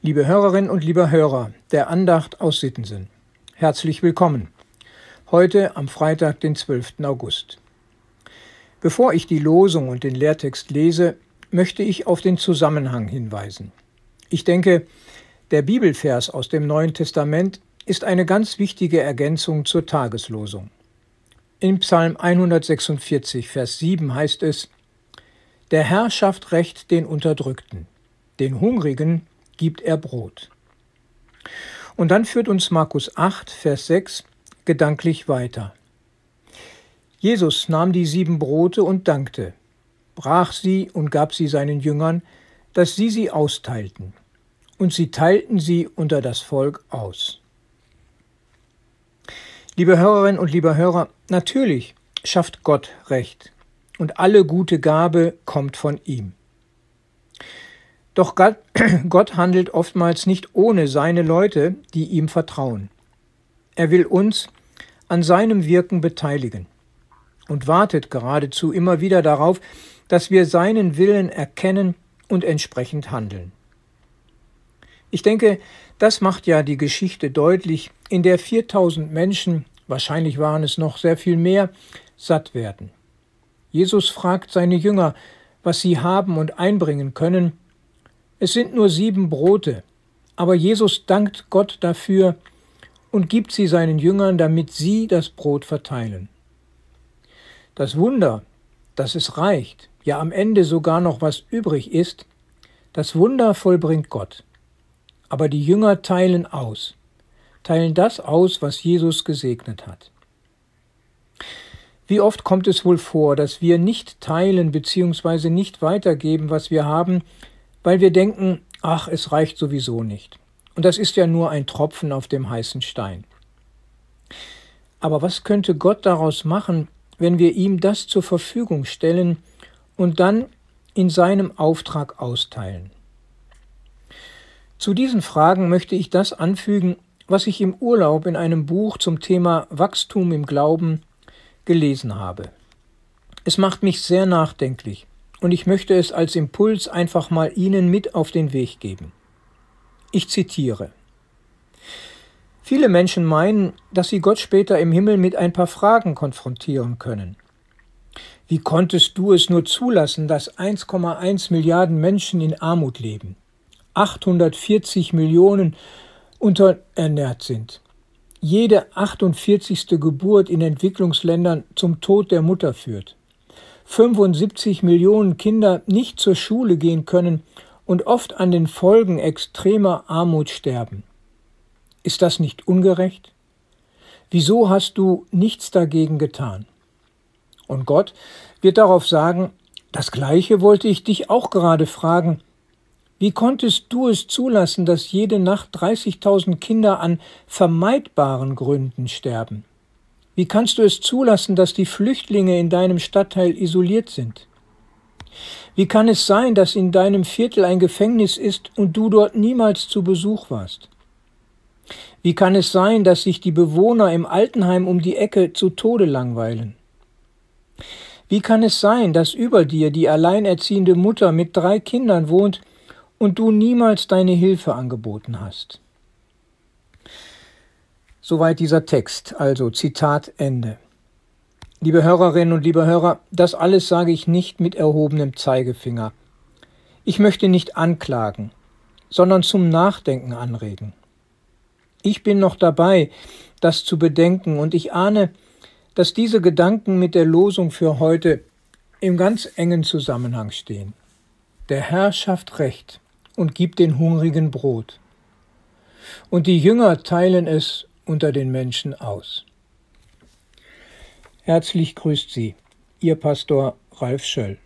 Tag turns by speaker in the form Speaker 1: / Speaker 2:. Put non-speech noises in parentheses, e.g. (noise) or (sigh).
Speaker 1: Liebe Hörerinnen und lieber Hörer der Andacht aus Sittensen, herzlich willkommen. Heute am Freitag, den 12. August. Bevor ich die Losung und den Lehrtext lese, möchte ich auf den Zusammenhang hinweisen. Ich denke, der Bibelvers aus dem Neuen Testament ist eine ganz wichtige Ergänzung zur Tageslosung. In Psalm 146, Vers 7 heißt es, Der Herr schafft Recht den Unterdrückten, den Hungrigen gibt er Brot. Und dann führt uns Markus 8, Vers 6 gedanklich weiter. Jesus nahm die sieben Brote und dankte, brach sie und gab sie seinen Jüngern, dass sie sie austeilten. Und sie teilten sie unter das Volk aus. Liebe Hörerinnen und lieber Hörer, natürlich schafft Gott Recht und alle gute Gabe kommt von ihm. Doch (clears throat) Gott handelt oftmals nicht ohne seine Leute, die ihm vertrauen. Er will uns an seinem Wirken beteiligen und wartet geradezu immer wieder darauf, dass wir seinen Willen erkennen und entsprechend handeln. Ich denke, das macht ja die Geschichte deutlich, in der 4000 Menschen, wahrscheinlich waren es noch sehr viel mehr, satt werden. Jesus fragt seine Jünger, was sie haben und einbringen können. Es sind nur sieben Brote, aber Jesus dankt Gott dafür und gibt sie seinen Jüngern, damit sie das Brot verteilen. Das Wunder, dass es reicht, ja am Ende sogar noch was übrig ist, das Wunder vollbringt Gott. Aber die Jünger teilen aus, teilen das aus, was Jesus gesegnet hat. Wie oft kommt es wohl vor, dass wir nicht teilen bzw. nicht weitergeben, was wir haben, weil wir denken, ach, es reicht sowieso nicht. Und das ist ja nur ein Tropfen auf dem heißen Stein. Aber was könnte Gott daraus machen, wenn wir ihm das zur Verfügung stellen und dann in seinem Auftrag austeilen. Zu diesen Fragen möchte ich das anfügen, was ich im Urlaub in einem Buch zum Thema Wachstum im Glauben gelesen habe. Es macht mich sehr nachdenklich und ich möchte es als Impuls einfach mal Ihnen mit auf den Weg geben. Ich zitiere Viele Menschen meinen, dass sie Gott später im Himmel mit ein paar Fragen konfrontieren können. Wie konntest du es nur zulassen, dass 1,1 Milliarden Menschen in Armut leben, 840 Millionen unterernährt sind, jede 48. Geburt in Entwicklungsländern zum Tod der Mutter führt, 75 Millionen Kinder nicht zur Schule gehen können und oft an den Folgen extremer Armut sterben? Ist das nicht ungerecht? Wieso hast du nichts dagegen getan? Und Gott wird darauf sagen, das gleiche wollte ich dich auch gerade fragen. Wie konntest du es zulassen, dass jede Nacht 30.000 Kinder an vermeidbaren Gründen sterben? Wie kannst du es zulassen, dass die Flüchtlinge in deinem Stadtteil isoliert sind? Wie kann es sein, dass in deinem Viertel ein Gefängnis ist und du dort niemals zu Besuch warst? Wie kann es sein, dass sich die Bewohner im Altenheim um die Ecke zu Tode langweilen? Wie kann es sein, dass über dir die alleinerziehende Mutter mit drei Kindern wohnt und du niemals deine Hilfe angeboten hast? Soweit dieser Text, also Zitat Ende. Liebe Hörerinnen und liebe Hörer, das alles sage ich nicht mit erhobenem Zeigefinger. Ich möchte nicht anklagen, sondern zum Nachdenken anregen. Ich bin noch dabei, das zu bedenken, und ich ahne, dass diese Gedanken mit der Losung für heute im ganz engen Zusammenhang stehen. Der Herr schafft Recht und gibt den Hungrigen Brot. Und die Jünger teilen es unter den Menschen aus. Herzlich grüßt Sie, Ihr Pastor Ralf Schöll.